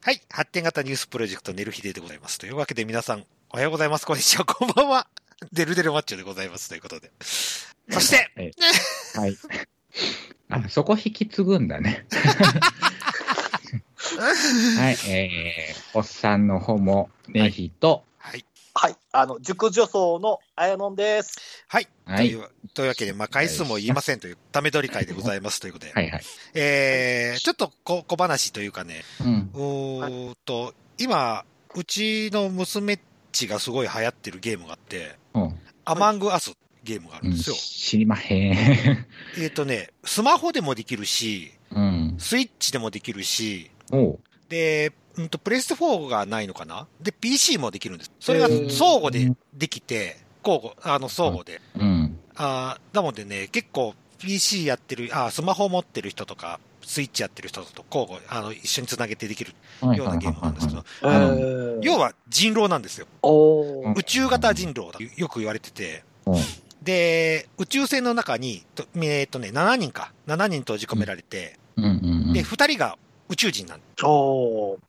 はい。発展型ニュースプロジェクトネルヒデでございます。というわけで皆さん、おはようございます。こんにちは。こんばんは。デルデルマッチョでございます。ということで。そして、はい。あ、そこ引き継ぐんだね。はい、えー、おっさんの方も、ネヒと、はい。はい。あの、熟女層のあやのんです。はい。はいというというわけで、まあ、回数も言いませんという、ため取り会でございますということで。はいはい。えー、ちょっと小小話というかね、うん。うーんと、今、うちの娘っちがすごい流行ってるゲームがあって、うん。アマングアスゲームがあるうんんですよ。知りまへん。えっ、とね、スマホでもできるし、うん。スイッチでもできるし、おう。で、うんと、プレステ4がないのかな？で、PC もできるんです。それが相互でできて、交互、あの、相互で。うん。あーなのでね、結構 PC やってる、あースマホ持ってる人とか、スイッチやってる人と交互、あの、一緒につなげてできるはいようなゲームなんですけど、えあのー、要は人狼なんですよ。宇宙型人狼だ。よく言われてて。うんで、宇宙船の中に、とえっ、とね、7人か。7人閉じ込められて、うんうんうん。で、2人が宇宙人なんおーあ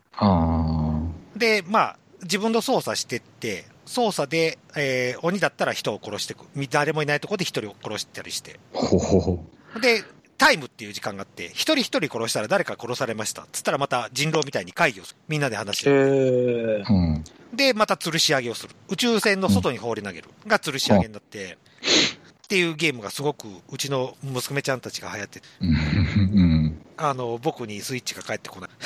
で、まあ、自分の操作してって、操作で、えー鬼だったら人を殺してく。誰もいないところで一人を殺したりして。あ。ほほほ。で、タイムっていう時間があって、一人一人殺したら誰か殺されました。つったらまた人狼みたいに会議をする。みんなで話して。で、また吊るし上げをする。宇宙船の外に放り投げる。が吊るし上げになって、っていうゲームがすごく、うちの娘ちゃんたちが流行ってうん。あの、僕にスイッチが返ってこない。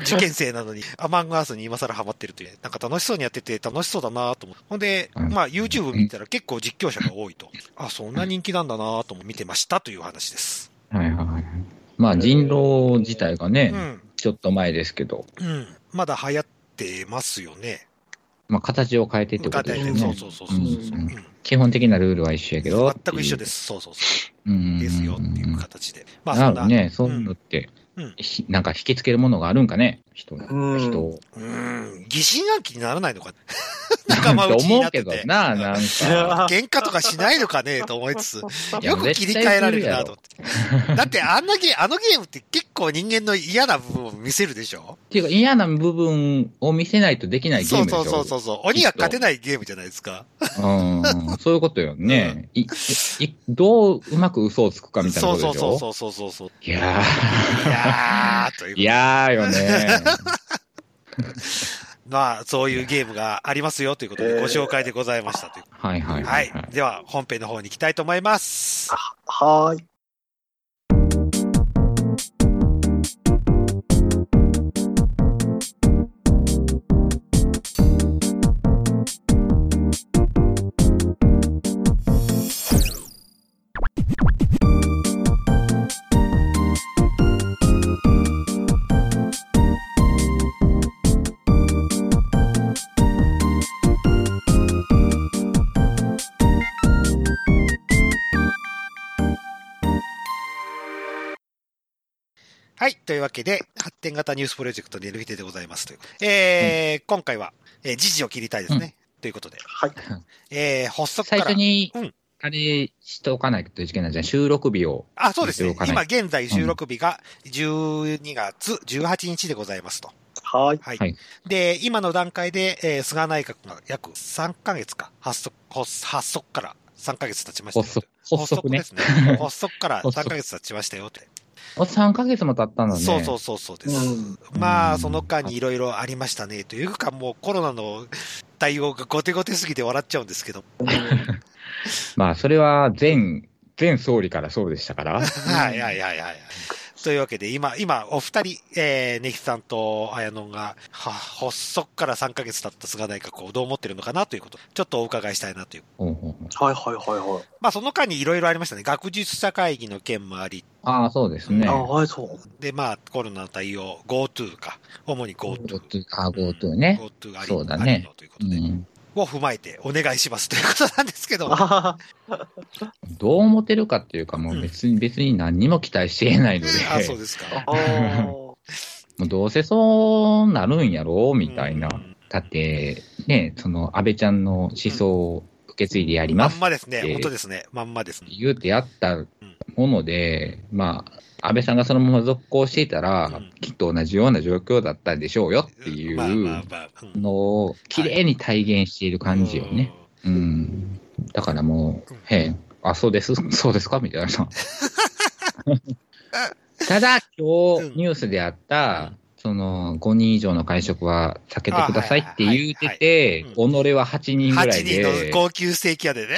受験生なのに、アマングアースに今更ハマってるという、なんか楽しそうにやってて楽しそうだなと思って。ほんで、うんまあ YouTube 見たら結構実況者が多いと。あ、そんな人気なんだなとも見てましたという話です。はいはい。まあ、人狼自体がね、うん。ちょっと前ですけど、うん。まだ流行ってますよね。まあ、形を変えてってことですよね。そうそうそうそうそう。うんうん基本的なルールは一緒やけど。。全く一緒ですす。そうそうそう。うん。ですよっていう形で。まあそんな。ね、そういうのって、うんひなんか引きつけるものがあるんかね、人のうん人を。うん。疑心暗鬼にならないのか。仲間内に思うなってて。けどな、なんか。喧嘩とかしないのかねと思いつつ、よく切り替えられるなと思って。だってあんなゲー、あのゲームって結構人間の嫌な部分を見せるでしょ？っていうか嫌な部分を見せないとできないゲーそうムでしょ？そうそうそうそう。鬼が勝てないゲームじゃないですか。うん。そういうことよね。いいどううまく嘘をつくかみたいなそうことでしょ？そうそうそうそうそう。いやいやー、というー、いやーよね。まあ、そういうゲームがありますよということで、えーご紹介でございましたという。はいはいははいい。はい。では、本編の方に行きたいと思います。はーい。わけで、発展型ニュースプロジェクトで LFT でございますという。えー今回は、えー時事を切りたいですね。ということで。はい。えー発足か最ら。初にうん、あれしておかないといけないじゃん。収録日を。あ、そうですね今い現在収録日が12月18日でございますと。はーい。はい。はいで、今の段階で、えー菅内閣が約3ヶ月か、発足、発発足から3ヶ月経ちましたよ発足、発足ねで。すね。発足から3発足ヶ月経ちましたよって。お3ヶ月も経ったんだね。そうそうそうそうです。うんまあ、その間にいろいろありましたね。というか、もうコロナの対応が後手後手すぎて笑っちゃうんですけど。まあ、それは前、前総理からそうでしたから。はいはいはいはい。というわけで、今、今、お二人、えー、ネヒさんと綾野が、は、発足から3ヶ月経った菅内閣をどう思ってるのかなということ、ちょっとお伺いしたいなという。はいはいはいはい。まあ、その間にいろいろありましたね。学術者会議の件もあり、ああ、そうですね。あはい、そう。で、まあ、コロナの対応、GoTo か。主に GoTo。GoTo あ、GoTo ね。GoTo ありそうだねということで、うん。を踏まえてお願いしますということなんですけど。あどう思ってるかっていうか、もう別に、別に何にも期待していないので、あ、そうですか。もうどうせそうなるんやろうみたいなう。んだって、ね、その安倍ちゃんの思想を受け継いでやりまますんまですね。えー本当ですね。まんまですね。言うてやったもので、まあ、安倍さんがそのまま続行していたら、うん。きっと同じような状況だったんでしょうよっていうのを、綺麗に体現している感じよね。うん。だからもう、へえ、あ、そうです、そうですか？みたいな。ただ、今うん。日ニュースであった、その、5人以上の会食は避けてくださいって言うてて、己は8人ぐら8い人ので、高級ステーキ屋でね。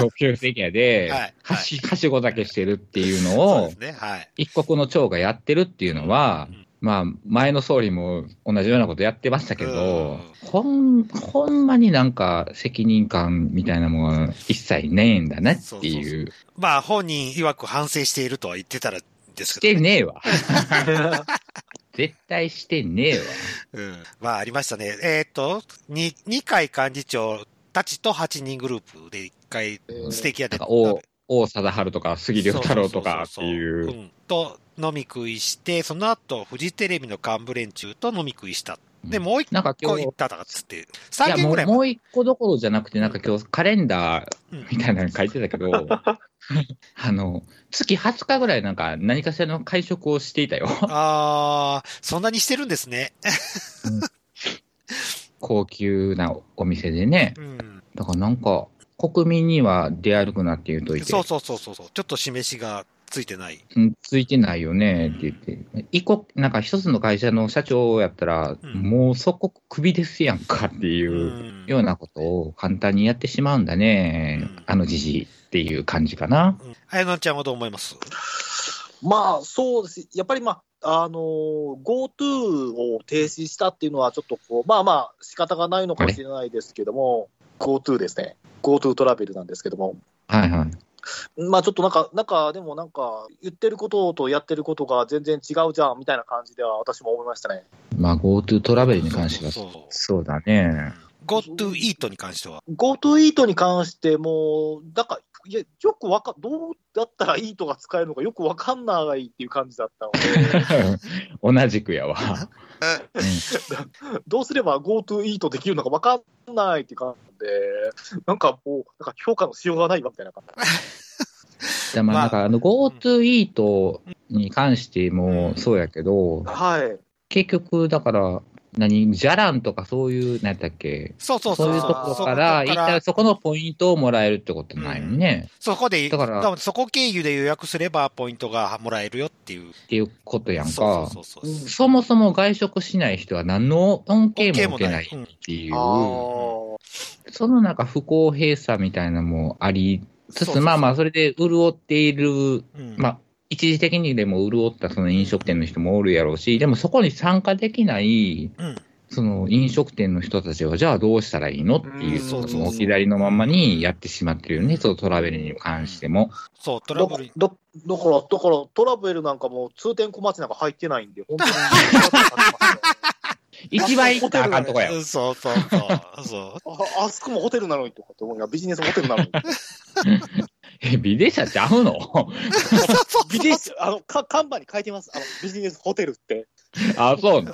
高級席屋ではいはい、はし、はしごだけしてるっていうのをね。はい。一国の長がやってるっていうのは、うんまあ、前の総理も同じようなことやってましたけうどん、ほん、ほんまになんか責任感みたいなもの一切ねえんだなっていう。まあ、本人曰く反省しているとは言ってたらですしけど、ね。てねえわ。絶対してねえわ。うん。まあ、ありましたね。えーっと、に二階幹事長たちと8人グループで一回、ステーキ屋で王、王貞治とか杉良太郎とかっていう。んと、飲み食いして、その後、フジテレビの幹部連中と飲み食いした。で、もう一個行っ、たとかっつって、い3やもう件ぐらいもう一個どころじゃなくて、なんか今日カレンダーうんみたいなの書いてたけど、あの、月20日ぐらいなんか何かしらの会食をしていたよ。あー、そんなにしてるんですね。高級なお店でね。うん。だからなんか、国民には出歩くなって言うといて、そうそうそうそうそう。ちょっと示しがついてない。うんついてないよねって言って、一個、なんか一つの会社の社長やったら、うんもうそこクビですやんかっていううんようなことを簡単にやってしまうんだね、うんあのじじいっていう感じかな。うん。あやのちゃんはどう思います？まあ、そうです。やっぱりまあ、あのー GoTo を停止したっていうのは、ちょっとこう、まあまあ、仕方がないのかもしれないですけども、GoTo ですね。GoTo トラベルなんですけども。はいはい。まあちょっとなんか、なんか、でもなんか、言ってることとやってることが全然違うじゃん、みたいな感じでは私も思いましたね。まあ GoTo トラベルに関しては、そうそうそうそうだね。GoTo イートに関しては？GoTo イートに関しても、なんか、いや、よくわか、どうだったらイートが使えるのかよくわかんないっていう感じだったので、同じくやわ。うん どうすれば GoTo イートできるのかわかんないっていう感じで、なんかもう、なんか評価のしようがないわみたいな感じ。でまあ、まあなんかあの GoTo イートに関してもそうやけど、はい。結局だから、何、じゃらんとかそういう、何やっけ？そうそうそう。そういうところから、一体そこのポイントをもらえるってことないよね。そこで、だからそこ経由で予約すればポイントがもらえるよっていう。っていうことやんか。そうそうそうそう。そもそも外食しない人は何の恩恵も受けないっていう、あーそのなんか不公平さみたいなのもありつつ、そうそうそうまあまあ、それで潤っている、うんまあ、一時的にでも潤ったその飲食店の人もおるやろうし、でもそこに参加できない、うんその飲食店の人たちは、じゃあどうしたらいいのっていう、うんそそうそうの置き去りのままにやってしまってるよね、そのトラベルに関しても。そう、トだラブル。だだから、だから、トラベルなんかも通天小町なんか入ってないんで、本当に。一番行ったらあかんとこや。そうそうそう。そう。ああそこもホテルなのにとかって思いながらビジネスホテルなのに。え、ビデ社ちゃうの？ビジネス、あの、か看板に書いてます。あの、ビジネスホテルって。あ、そうな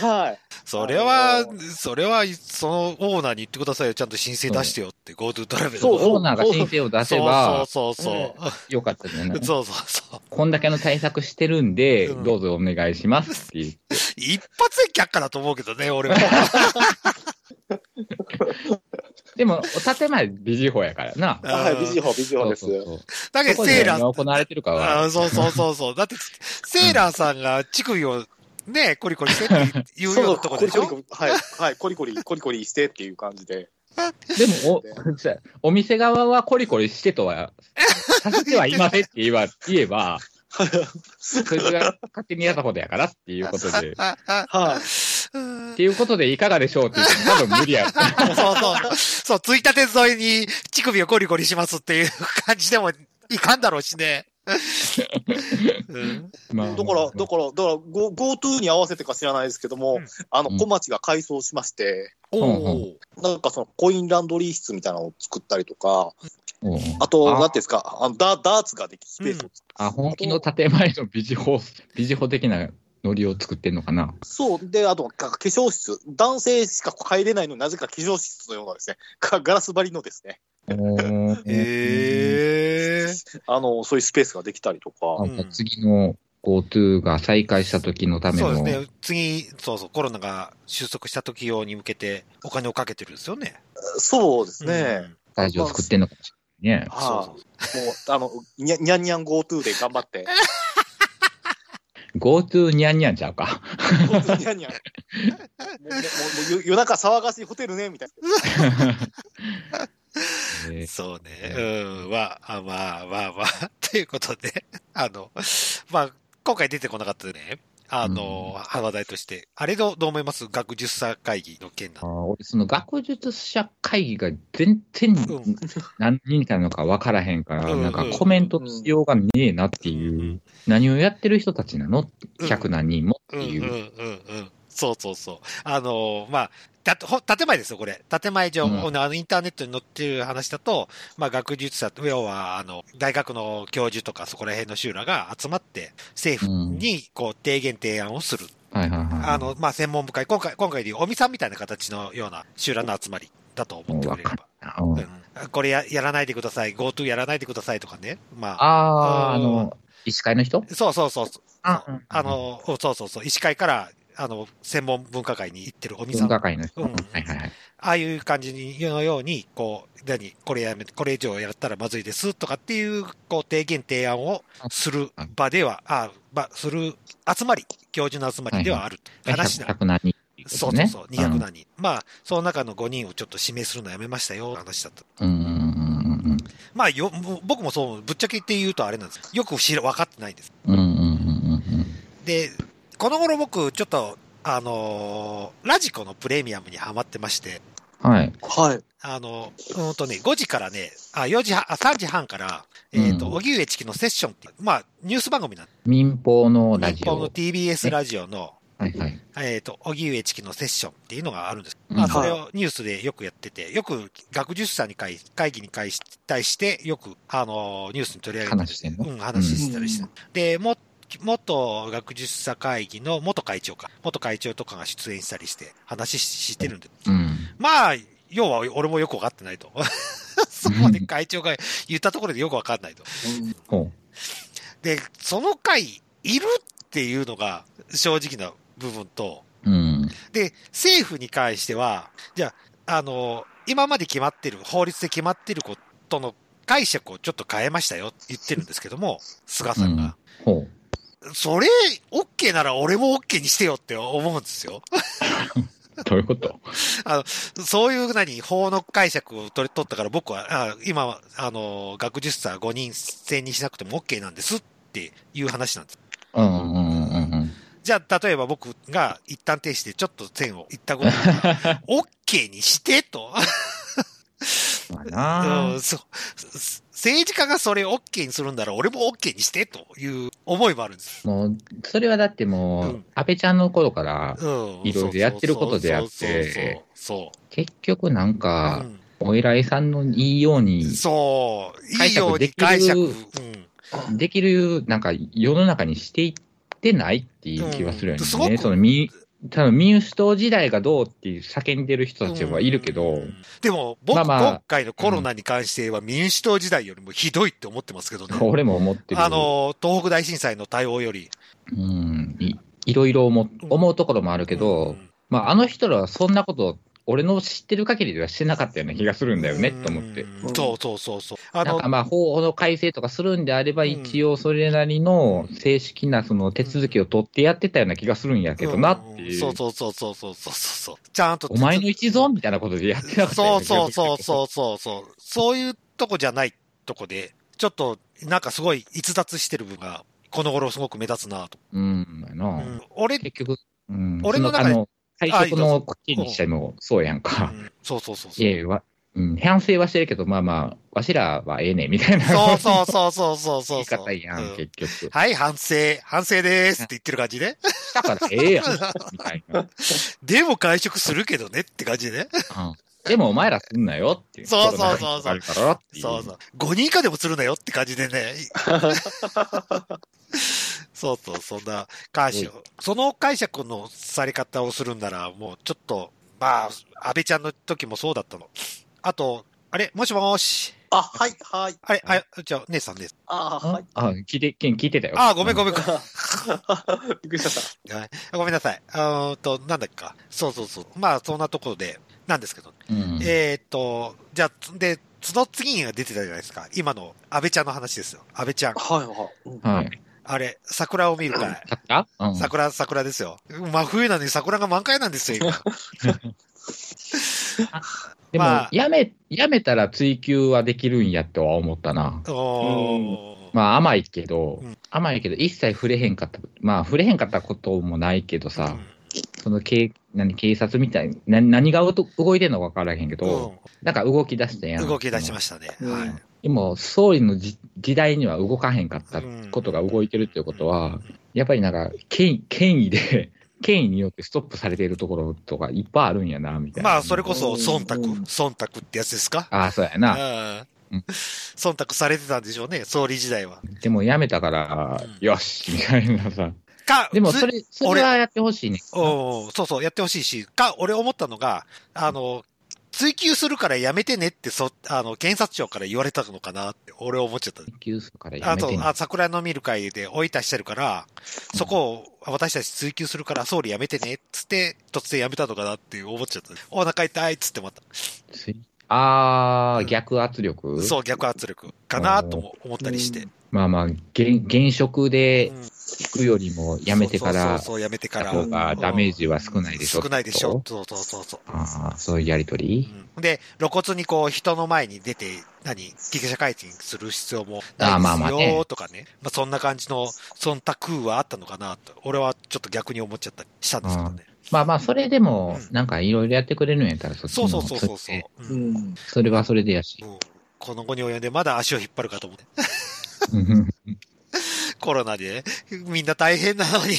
の？はい。それは、それは、そのオーナーに言ってくださいよ。ちゃんと申請出してよって、GoTo トラベルの。そうオーナーが申請を出せばそうそうそうよかったじゃないそう。そうそうそう。こんだけの対策してるんで、うんどうぞお願いしますって言って。一発で却下だと思うけどね、俺は。でも、建前ビジホやからな。はい、ビジホ、ビジホです。そうそうそうだけど、セーラー、何が行われてるかは。あそうそうそうそう。だって、セーラーさんが乳首をね、コリコリしてって言うようなとこでしょ？コリコリはい、はい、コリコリ、コリコリしてっていう感じで。でもお、お店側はコリコリしてとは、させてはいませんって言えば、言えば、そいつが勝手にやったことやからっていうことで、っ はい。うん。ていうことでいかがでしょうって言っても多分無理や。そうそう。そう、ついたて沿いに乳首をコリコリしますっていう感じでもいかんだろうしね。うん。まあだから、だから、だから、Go- GoTo に合わせてか知らないですけども、うん。あの、うん。小町が改装しまして、おうんお。なんかそのコインランドリー室みたいなのを作ったりとか、うんあと、あ。なんていうんですか、あのダダーツができるスペースを作っあ、本気の建前のビジホ、ビジホ的なノリを作ってんのかな？そう。で、あと、か化粧室。男性しか入れないのになぜか化粧室のようなですね、かガラス張りのですね、おーへえ。あの、そういうスペースができたりとか。うん次の GoTo が再開した時のための。そうですね。次、そうそう、コロナが収束した時用に向けてお金をかけてるんですよね。そうですうね。んスタジオ作ってんのかもしれないね。そうはそうい。もう、あの、にゃにゃんにゃん GoTo で頑張って。GoTo ニャンニャンちゃうか。GoTo にゃんにゃん。もう、もう夜夜中騒がしいホテルね、みたい えーそうね。うん。は、あまあまあまあ、ということで、あの、まあ、今回出てこなかったね。あの、話題として。あれどどう思います？学術者会議の件なあー俺、その学術者会議が全然ん。何人かなのか分からへんから、うんなんかコメントしようがねえなっていう、何をやってる人たちなの？うん。100何人もってう。んうんいうう。んうん。そうそうそう。あの、まあ、だほ建前ですよ、これ。建前上、うんあの、インターネットに載ってる話だと、まあ、学術者、要は、あの、大学の教授とか、そこら辺の修羅が集まって、政府に、こう、提言提案をする。はいはいはい。あの、まあ、専門部会、今回、今回でいう、尾身さんみたいな形のような修羅の集まりだと思ってくれれば。うんうんこれややらないでください、GoTo やらないでくださいとかね。まあ、ああ、あうんの、医師会の人？そうそうそうそう。ああの、そうそうそう。医師会から、あの、専門分科会に行ってる尾身さん。文化会の人。うんはいはいはい。ああいう感じのように、こう、何、これやめて、これ以上やったらまずいですとかっていう、こう、提言提案をする場では、あば、する集まり、教授の集まりではある。話だ。100何人っていうことね。そうそうそう、200何人。まあ、その中の5人をちょっと指名するのやめましたよ、話だった。うんうんうんうんまあ、よ、僕もそう、ぶっちゃけって言うとあれなんですよく知ら、分かってないんです。うん。うんうんうんうんで、この頃僕、ちょっと、あのーラジコのプレミアムにハマってまして、うん。はい。はい。あの、うんとね、5時からね、あ、4時半、あ、3時半から、えっ、と、うん荻上チキのセッションっていう、まあ、ニュース番組なんで民放のラジオ。日本の TBS ラジオの、はいはい。えっ、と、荻上チキのセッションっていうのがあるんです。うんまあ、それをニュースでよくやってて、よく学術者に会会議に会し対して、よく、あの、ニュースに取り上げて話してんの？うん、話したりして。で、も、元学術者会議の元会長か、元会長とかが出演したりして、話ししてるんで。うん。まあ、要は俺もよくわかってないと。そこまで会長が言ったところでよくわかんないと。ほで、その会、いるっていうのが正直な部分と、う。うん。で、政府に関しては、じゃあ、あの、今まで決まってる、法律で決まってることの解釈をちょっと変えましたよって言ってるんですけども、菅さんが。ほそれ、OK なら俺も OK にしてよって思うんですよ。う。どういうこと？そういう何、法の解釈を取り取ったから僕は、あ今、あの、学術者5人選にしなくても OK なんですっていう話なんです。うんうんうんうんうん。じゃあ、例えば僕が一旦停止でちょっと線を言ったことが OK にしてと。まあなうんそう政治家がそれを OK にするんなら俺も OK にしてという思いもあるんです。もう、それはだってもう、うん安倍ちゃんの頃から、うん。いろいろやってることであって。結局なんか、うんお偉いさんのいいように、そう。い解いように釈できる解釈。うん。できる、なんか世の中にしていってないっていう気はするよね。その民多分民主党時代がどうっていう叫んでる人たちはいるけど、うんでも、僕、まあまあ今回のコロナに関しては民主党時代よりもひどいって思ってますけどね。俺も思ってる。あの、東北大震災の対応より。うん、いいろいろ思思うところもあるけど、うんまあ、あの人らはそんなこと、俺の知ってる限りではしてなかったような気がするんだよね、と思って。うんそうそうそうそう。あのなんか、まあ、法の改正とかするんであれば、うん一応それなりの正式なその手続きを取ってやってたような気がするんやけどなっていう。んそうそうそうそうそうそうそう。ちゃんと。お前の一存みたいなことでやってなかったそうそうそうそうそうそう。そういうとこじゃないとこで、ちょっと、なんかすごい逸脱してる部分が、この頃すごく目立つなと。う。うん、な。うん俺、結局、うん、俺の中で最初の口にしてもそうやんうか。んそうそうそうそう。わうん、反省はしてるけど、まあまあ、わしらはええねみたいな。そうそうそうそうそうそう。言い方やん、うん結局。はい、反省、反省ですって言ってる感じね。だからええやん、みたいな。でも会食するけどねって感じでね。うんでもお前らすんなよっていう。そうそうそうそう。そうそう。5人以下でもするなよって感じでね。そうそう、そんな解釈。その解釈のされ方をするんなら、もうちょっと、まあ、安倍ちゃんの時もそうだったの。あと、あれ？もしもーし。あ、はい、はい。あれ、あ、じゃあ、姉さんです。あ、はい。あ、聞いて、聞いてたよ。あ、ごめんごめんごめん。びっくりした。は いごめんなさい。あーと、なんだっけか。そうそうそう。まあ、そんなところで、なんですけど。うん。えーっと、じゃあ、で、その次が出てたじゃないですか。今の安倍ちゃんの話ですよ。安倍ちゃん。はい、はい。うんはい。あれ、桜を見る会。桜？うん。桜、桜ですよ。真冬なのに桜が満開なんですよ、今。でも、まあやめ、やめたら追求はできるんやとは思ったな。まあ甘いけど、うん甘いけど、一切触れへんかった。まあ触れへんかったこともないけどさ、その警、何、警察みたいに、な何がうと動いてんのか分からへんけど、なんか動き出したや。うんん動き出しましたね。うんはい。でも、総理のじ時代には動かへんかったことが動いてるっていうことは、やっぱりなんか、権威、権威で、権威によってストップされているところとかいっぱいあるんやな、みたいな。まあ、それこそ、忖度、うん忖度ってやつですか？ああ、そうやうな。んうん忖度されてたんでしょうね、総理時代は。でもやめたから、うんよし、みたいなさ。か、でも、つそれ、それはやってほしいね。おーそうそう、やってほしいし、か、俺思ったのが、あの、追及するからやめてねって、そ、あの、検察庁から言われたのかなって、俺思っちゃった。研究するからやあと、めてね。あ桜の見る会で追い出してるから、そこを私たち追及するから総理やめてねっつって、突然やめたのかなって思っちゃった。お腹痛いっつってまた。あー、うん逆圧力？そう、逆圧力かなとも思ったりして。まあまあ、現現職でうん行くよりもやめてから、そうやめてから。がダメージは少ないでしょ。少ないでしょ。とそうそうそうそう。ああ、そういうやりとり？うんで、露骨にこう人の前に出て、何、記者会見する必要もあーまあないですまあねよとかね。まあそんな感じの忖度はあったのかなと。俺はちょっと逆に思っちゃったりしたんですけどね。まあまあ、それでもう、んなんかいろいろやってくれるんやったら、そっちのそうそうそうそうそう。ううんん。それはそれでやし。うんこの後に及んでまだ足を引っ張るかと思って。う んコロナで、みんな大変なのに。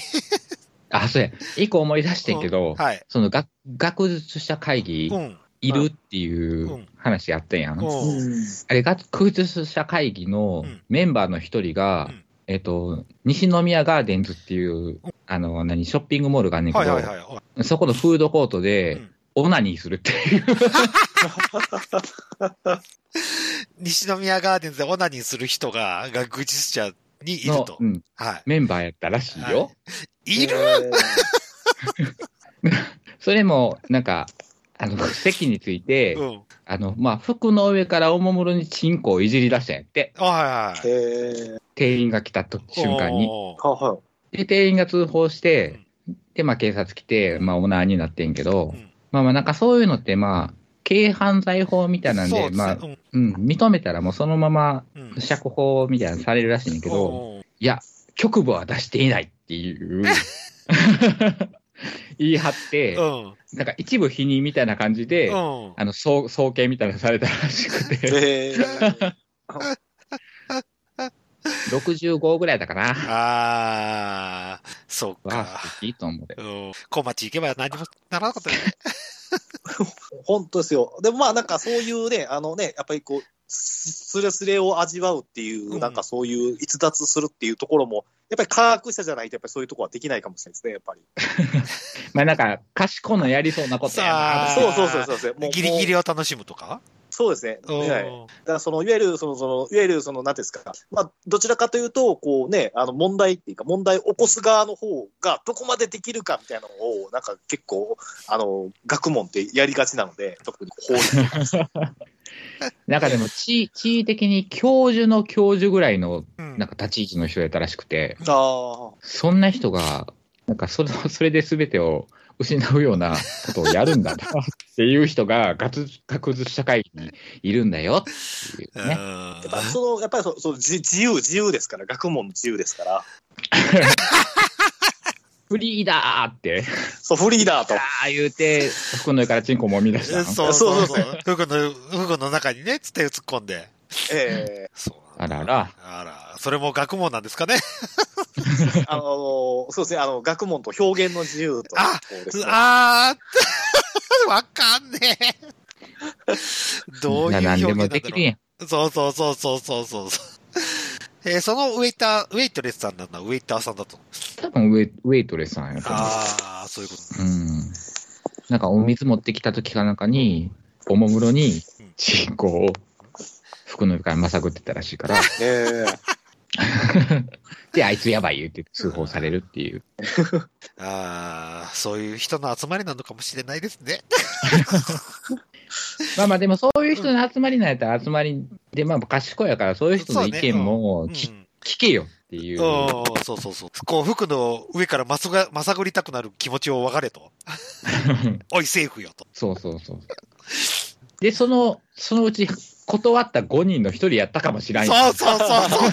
あ、そうや。一個思い出してんけど、はい。その学学術者会議うん。いるっていううん話あったやん。うんあれ、学術者会議のうんメンバーの一人が、うんえっと、西宮ガーデンズっていう、あの、何、ショッピングモールがあんねんけど。そこのフードコートで、うんオナニーするっていう。西宮ガーデンズでオナニーする人が学術者にいると。のうん、はメンバーやったらしいよ。い。いる？それも、なんか、あの、席について、うん。あの、まあ、服の上からおもむろにチンコをいじり出したんやって。あはいはい。店員が来たと瞬間に。はい。で、店員が通報して、で、まあ、警察来て、まあ、オーナーになってんけど、うんまあまあ、なんかそういうのって、まあ、軽犯罪法みたいなんで、まあ、ねうん、認めたらもうそのまま釈放みたいなのされるらしいんだけど、いや、局部は出していないっていう、言い張って、うん。なんか一部否認みたいな感じで、うん。あの、送送検みたいなのされたらしくて、へえ。65ぐらいだかな。ああ、そうか。素敵と思。うん。小町行けば何もならなかったよね。本当ですよ。でもまあなんかそういうね、あのね、やっぱりこう、すすれすれを味わうっていう、うんなんかそういう逸脱するっていうところも、やっぱり科学者じゃないとやっぱりそういうところはできないかもしれないですね、やっぱり。まあなんか、賢のやりそうなことやなそうそうそうそうそう。もうギリギリを楽しむとか？そうですね。うんはいだからその、いわゆる、その、その、いわゆる、その、なんていうんですか。まあ、どちらかというと、こうね、あの、問題っていうか、問題を起こす側の方が、どこまでできるかみたいなのを、なんか結構、あの、学問ってやりがちなので、特に法律 なんかでも地、地位的に教授の教授ぐらいの、うんなんか立ち位置の人やったらしくて、ああ。そんな人が、なんかそれ、それで全てを失うようなことをやるんだな っていう人が学術学術社会にいるんだよっていうね。やっぱその、やっぱりそその自自由、自由ですから、学問の自由ですから、フリーだーって、そう、フリーダーと。ああ言うて、服の上からチンコもみ出したの。そうそうそそうう。服の、服の中にね、つって突っ込んで。えそうあらあら。あら、それも学問なんですかね？え あの、そうですね、あの、学問と表現の自由と。ねあー、わかんねえ。どういう表現なんだろうできるやん。そうそうそうそうそうそう。えーそのウェイター、ウェイトレスさんなんだ、ウェイターさんだと。多分ウェイウェイトレスさんやと思う。ああ、そういうこと。うん。なんかお水持ってきた時かなんかに、おもむろに、チンコを服の上からまさぐってたらしいから。え で、あいつやばい言って通報されるっていう。ああ、そういう人の集まりなのかもしれないですね。まあまあでもそういう人の集まりなんやったら集まりで、まあ賢いやからそういう人の意見もうん。聞聞けよっていう。うんそうそうそう。こう、服の上からまさが、まさぐりたくなる気持ちを分かれと。おい、セーフよと。そうそうそう。で、その、そのうち断った5人の1人やったかもしれんそうそうそうそう。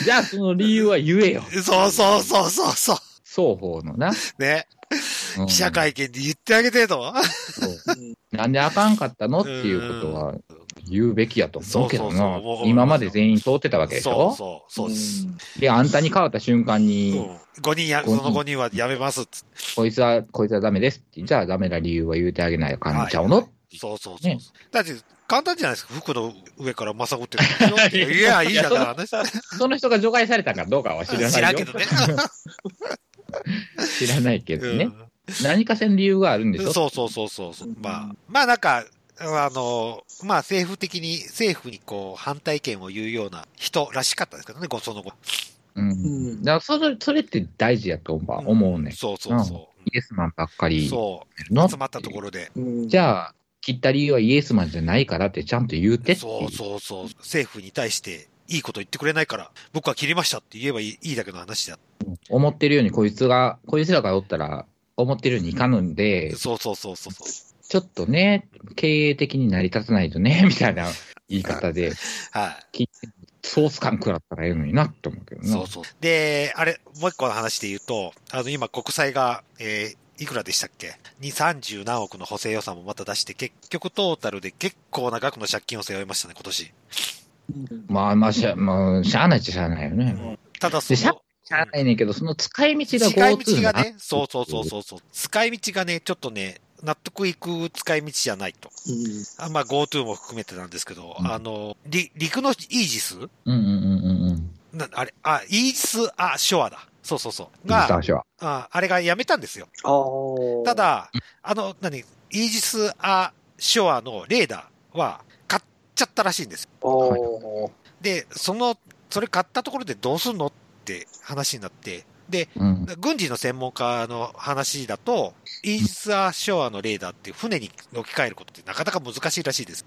じゃあその理由は言えよ。そうそうそうそうそう。双方のな。ね。うん記者会見で言ってあげてと。なんであかんかったの？っていうことは言うべきやと思うけどな。今まで全員通ってたわけでしそうょそう、そうです。で、あんたに変わった瞬間うに、ん。5人や、その5人はやめますっつ。こいつは、こいつはダメですって。じゃあダメな理由は言うてあげないかんちゃうの、そうそうそう。ねだって、簡単じゃないですか。服の上からまさぐって いや、いいだから話。その人が除外されたかどうかは知らないよ。知らんけどね。知らないけどね。うん何かせん理由があるんでしょ？そうそうそうそう。まあ、まあなんか、あの、まあ政府的に、政府にこう反対意見を言うような人らしかったですけどね、ごその後。うん。うんだからそれ、それって大事やと思う思うね。そうそうそイエスマンばっかう。りそう。の集まったところで。うんじゃあ、切った理由はイエスマンじゃないからってちゃんと言うてってそうそうそう。政府に対していいこと言ってくれないから、僕は切りましたって言えばいいいいだけの話だ。思ってるようにこいつが、こいつらがおったら、思ってるようにいかぬんで、そうそうそうそうそう。ちょっとね、経営的に成り立たないとね、みたいな言い方で、はい。ソース感食らったらええのになって思うけどな。そうそう。で、あれ、もう一個の話で言うと、あの、今国債が、えーいくらでしたっけ？に30何億の補正予算もまた出して、結局トータルで結構な額の借金を背負いましたね、今年。まあまあしゃ、まあ、しゃあないっちゃしゃあないよね。ただそでしゃの、しゃあないねんけど、その使い道が使い道がね、そうそうそうそうそう。使い道がね、ちょっとね、納得いく使い道じゃないと。あまあ GoTo も含めてなんですけど、うんあの、り陸のイージス？うんうんうんうんうん。なあれ、あ、イージス・ア・ショアだ。そうそうそう。が、ショア。ああれがやめたんですよ。た、だ、あの、何、イージス・ア・ショアのレーダーはちゃったらしいんですで、その、それ買ったところでどうすんのって話になって、で、うん。軍事の専門家の話だと、イージス・ア・ショアのレーダーって船に置き換えることってなかなか難しいらしいです。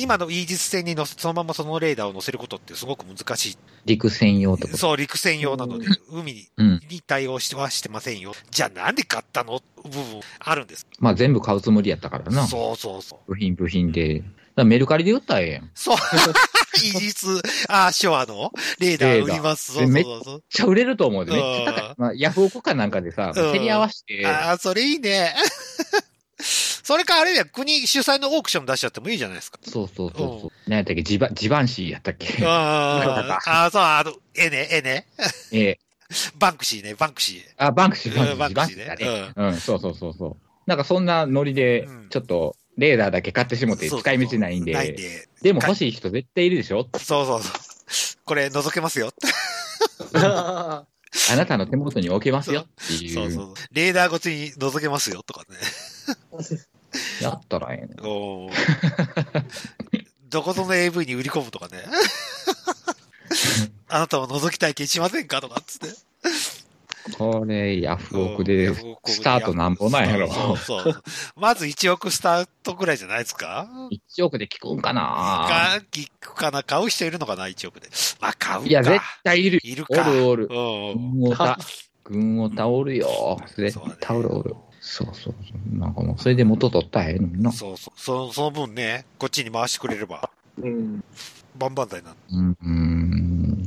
今のイージス船にのせそのままそのレーダーを乗せることってすごく難し陸専用。と？そう、陸船用なので、海にうん。に対応してはしてませんよ。じゃあなんで買ったの？部分あるんです。まあ全部買うつもりやったからな。そうそうそう。部品部品で。メルカリで売ったらええやん。めっそう。イージス・ア・ショアの？レーダー売ります。そうレーダーそうそうちゃ売れると思うで、めっちゃ高うんい。まあ、ヤフオクかなんかでさ、うん競り合わせて、ああ、それいいね。それかあれや、国主催のオークション出しちゃってもいいじゃないですか。そうそうそうそう。何やったっけ？ジバ、ジバンシーやったっけ？あああ、そう、あの、えね、えね。ええ。バンクシーね、バンクシー。あ、バンクシー、バンクシー、うんバンクシーね。うん、そうそうそうそう。なんかそんなノリでうん、ちょっと、レーダーだけ買ってしもってそう使い道ないんないんで、で。でも欲しい人絶対いるでしょ？そうそうそう。これ覗けますよ。あなたの手元に置けますよっていそうそうう。レーダーごとに覗けますよとかね。やったらええねん。おーどこぞの AV に売り込むとかね。あなたも覗き体験しませんか？とかっつって。これ、ヤフオクでスタートなんぼなんやろ。そうそうそう。まず1億スタートぐらいじゃないですか？1億で聞くんかな？か、聞くかな買う人いるのかな ?1 億で。まあ買うか。いや、絶対いる。おいるか。るおる。うん。軍オタ。軍オタおるよ。絶対おるおる。そうそうそう。なんかもう、それで元取ったらええのにな。そうそう。その、その分ね、こっちに回してくれれば、うん。バンバン台なの。うん。うん。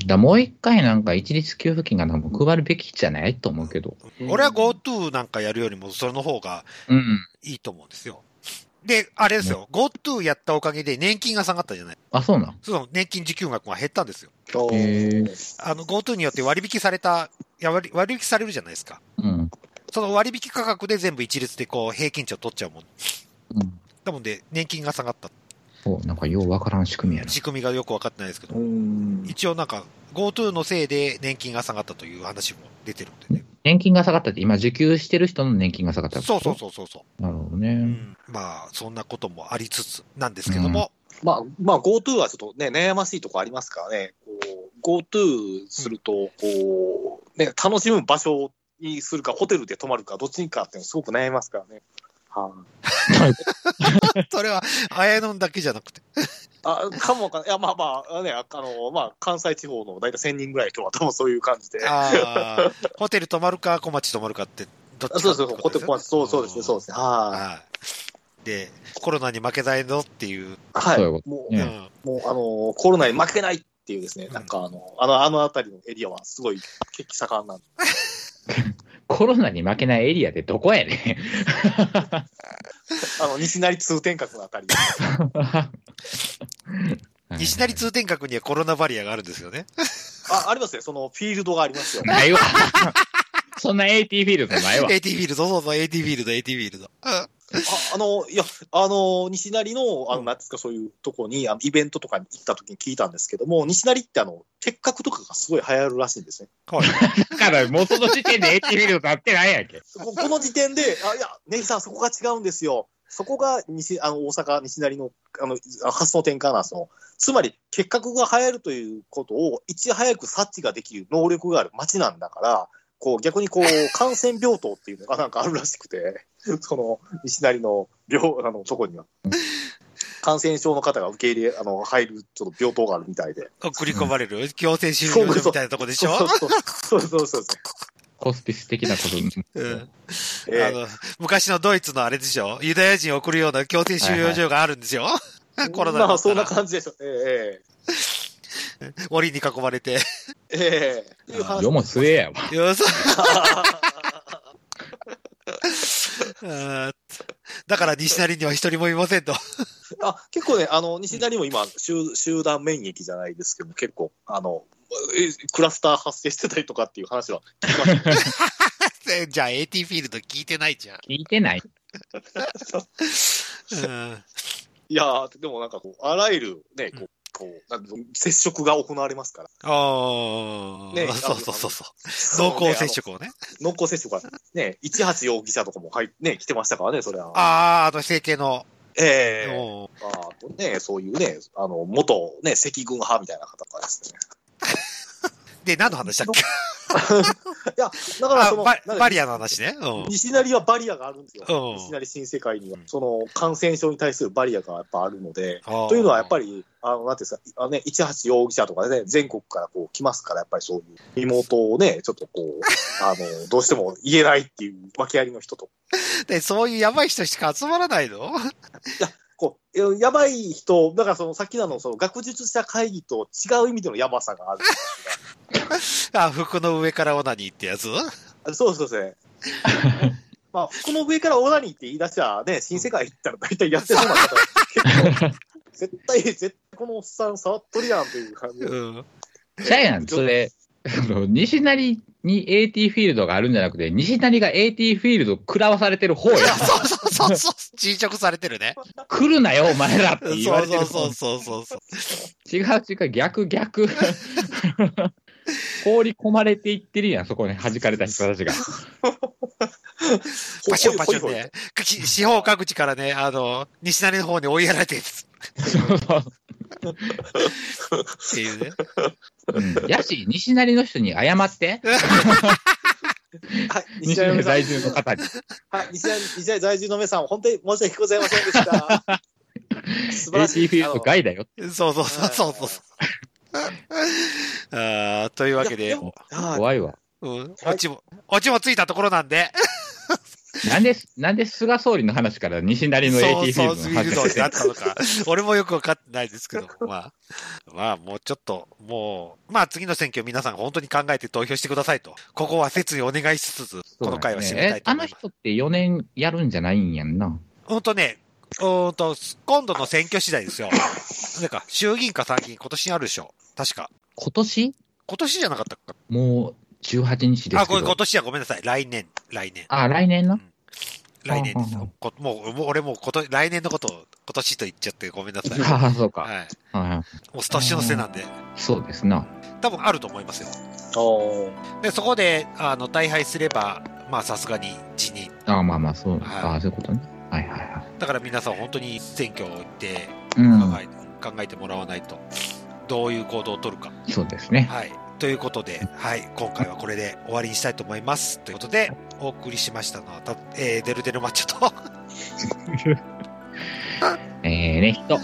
だもう一回なんか一律給付金がなんか配るべきじゃないと思うけど。俺は GoTo なんかやるよりも、それの方がうん。いいと思うんですよ。で、あれですよ。GoTo やったおかげで年金が下がったじゃない。あ、そうなん？その年金受給額が減ったんですよ。あの、GoTo によって割引された、いや割割引されるじゃないですか。うん。その割引価格で全部一律でこう平均値を取っちゃうもん。うん。なので、年金が下がった。おなんかようわからん仕組みやな。仕組みがよくわかってないですけどう、ん。一応なんか、GoTo のせいで年金が下がったという話も出てるんでね。年金が下がったって、今受給してる人の年金が下がったってそうそうそうそうそう。なるほどね。うん。まあ、そんなこともありつつなんですけども、まあ、まあ、GoTo はちょっとね、悩ましいとこありますからね。GoTo すると、こう、ね、楽しむ場所にするか、ホテルで泊まるか、どっちにかっていうのすごく悩みますからね。はあ、それは、あやのんだけじゃなくて。あ、かもかいや、まあまあ、ね、あの、まあ、関西地方の大体1000人ぐらい人は多分そういう感じで。ああ、ホテル泊まるか、小町泊まるかって、どっちかそうそうそう、ホテル小町、そうそうですね、そうですね。はい。で、コロナに負けないのっていう。はい。もう、うん、もう、あの、コロナに負けないっていうですね、なんかあの、あの、あの辺りのエリアはすごい血気盛んなんで。コロナに負けないエリアってどこやね あの、西成通天閣のあたり。西成通天閣にはコロナバリアがあるんですよね。あ、ありますよ。そのフィールドがありますよ。ないわ。そんな AT フィールドないわ。AT フィールド、そうそう、AT フィールド、AT フィールド。ああの、いや、あの、西成の、あの、なんですか、そういうとこに、あのイベントとかに行った時に聞いたんですけども、西成ってあの、鉄閣とかがすごい流行るらしいんですね。はい。だから、もうその時点で AT フィールドなってないやんけ。ここの時点で、あ、いや、ネギさん、そこが違うんですよ。そこが西、あの、大阪、西成の、あの、発想転換なんですよ。つまり、結核が流行るということを、いち早く察知ができる能力がある街なんだから、こう、逆にこう、感染病棟っていうのがなんかあるらしくて、その、西成の病、あの、そこには。感染症の方が受け入れ、あの、入る、ちょっと病棟があるみたいで。送り込まれる？強制収容所みたいなとこでしょ？そうそうそうそうホスピス的なことうん。あの、昔のドイツのあれでしょユダヤ人を送るような強制収容所があるんですよ、コロナまあ、そんな感じでしょ。ええー。檻に囲まれて。ええー。世も末やわ。よそだから西成には一人もいませんと。あ結構ね、あの西成も今集、集団免疫じゃないですけど、結構、あの、クラスター発生してたりとかっていう話は聞きました。じゃあ AT フィールド聞いてないじゃん。聞いてない。うん、いやでもなんかこう、あらゆるね、こう、こう、接触が行われますから。ああ。ね、そうそうそうそう。濃厚接触をね。濃厚接触は、ね、18容疑者とかも入ね、来てましたからね、それは。ああ、あと整形の。ええー、あとね、そういうね、あの、元ね、赤軍派みたいな方とかですね。で、何の話だっけ？いや、だからそのバ、バリアの話ね。うん、西成はバリアがあるんですよ。うん、西成新世界には。その感染症に対するバリアがやっぱあるので、というのはやっぱり、あの、なんていうんですか、あのね、18容疑者とかね、全国からこう来ますから、やっぱりそういう妹をね、ちょっとこう、あの、どうしても言えないっていう訳ありの人と。で、そういうやばい人しか集まらないの？いや、やばい人、だからそのさっきのその学術者会議と違う意味でのやばさがある。あ、服の上からオナニーってやつ？そうそうですね。まあ、服の上からオナニーって言い出しゃね、新世界行ったら大体やってそうな方、絶対、絶対このおっさん触っとるやんっていう感じ。うん。じゃやん、それ、西成に AT フィールドがあるんじゃなくて、西成が AT フィールド食らわされてる方や。そうそうそうそう、沈着されてるね。来るなよ、お前らって言われてる。そうそうそうそう違う違う、逆逆。放り込まれていってるやん、そこに弾かれた人たちが。パションパションね。四方各地からね、あの、西成の方に追いやられてる。そうそう。っていうね。うん、やし、西成の人に謝って。はい、西成在住の方に。はい、西成、在住の皆さん、本当に申し訳ございませんでした。素晴らしい。AT フィールド外だよ。そうそうそうそうそう。あというわけで。怖いわ。うん。オチも、オチもついたところなんで。なんで、なんで菅総理の話から西成の AT フィールドの話になったのか。俺もよくわかってないですけども、まあ。まあ、もうちょっと、もう、まあ次の選挙皆さん本当に考えて投票してくださいと。ここは切にお願いしつつ、この回は締めたいと思います。あの人って4年やるんじゃないんやんな。本当ね、うんと、今度の選挙次第ですよ。なんか、衆議院か参議院今年にあるでしょ。確か。今年？今年じゃなかったか。もう、18日ですけど。あ、これ今年はごめんなさい。来年。来年。あ、来年の、うん、来年ですよ。もう、もう俺もうこと、来年のことを今年と言っちゃってごめんなさい。ああ、そうか。はい。はい、もう年の瀬なんで。そうですな。多分あると思いますよ。おで、そこで、あの、大敗すれば、まあさすがに辞任。ああ、まあまあ、そう。はい、ああ、そういうことね。はいはいはい。だから皆さん本当に選挙を行って、うん、考えて。考えてもらわないと、どういう行動を取るか。そうですね。はい。ということで、はい、今回はこれで終わりにしたいと思います。ということで、お送りしましたのは、たえー、デルデルマッチョと、えー、ね、人。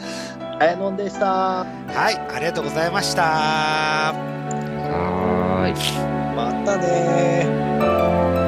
あやのんでした。はい、ありがとうございました。はーい。またねー。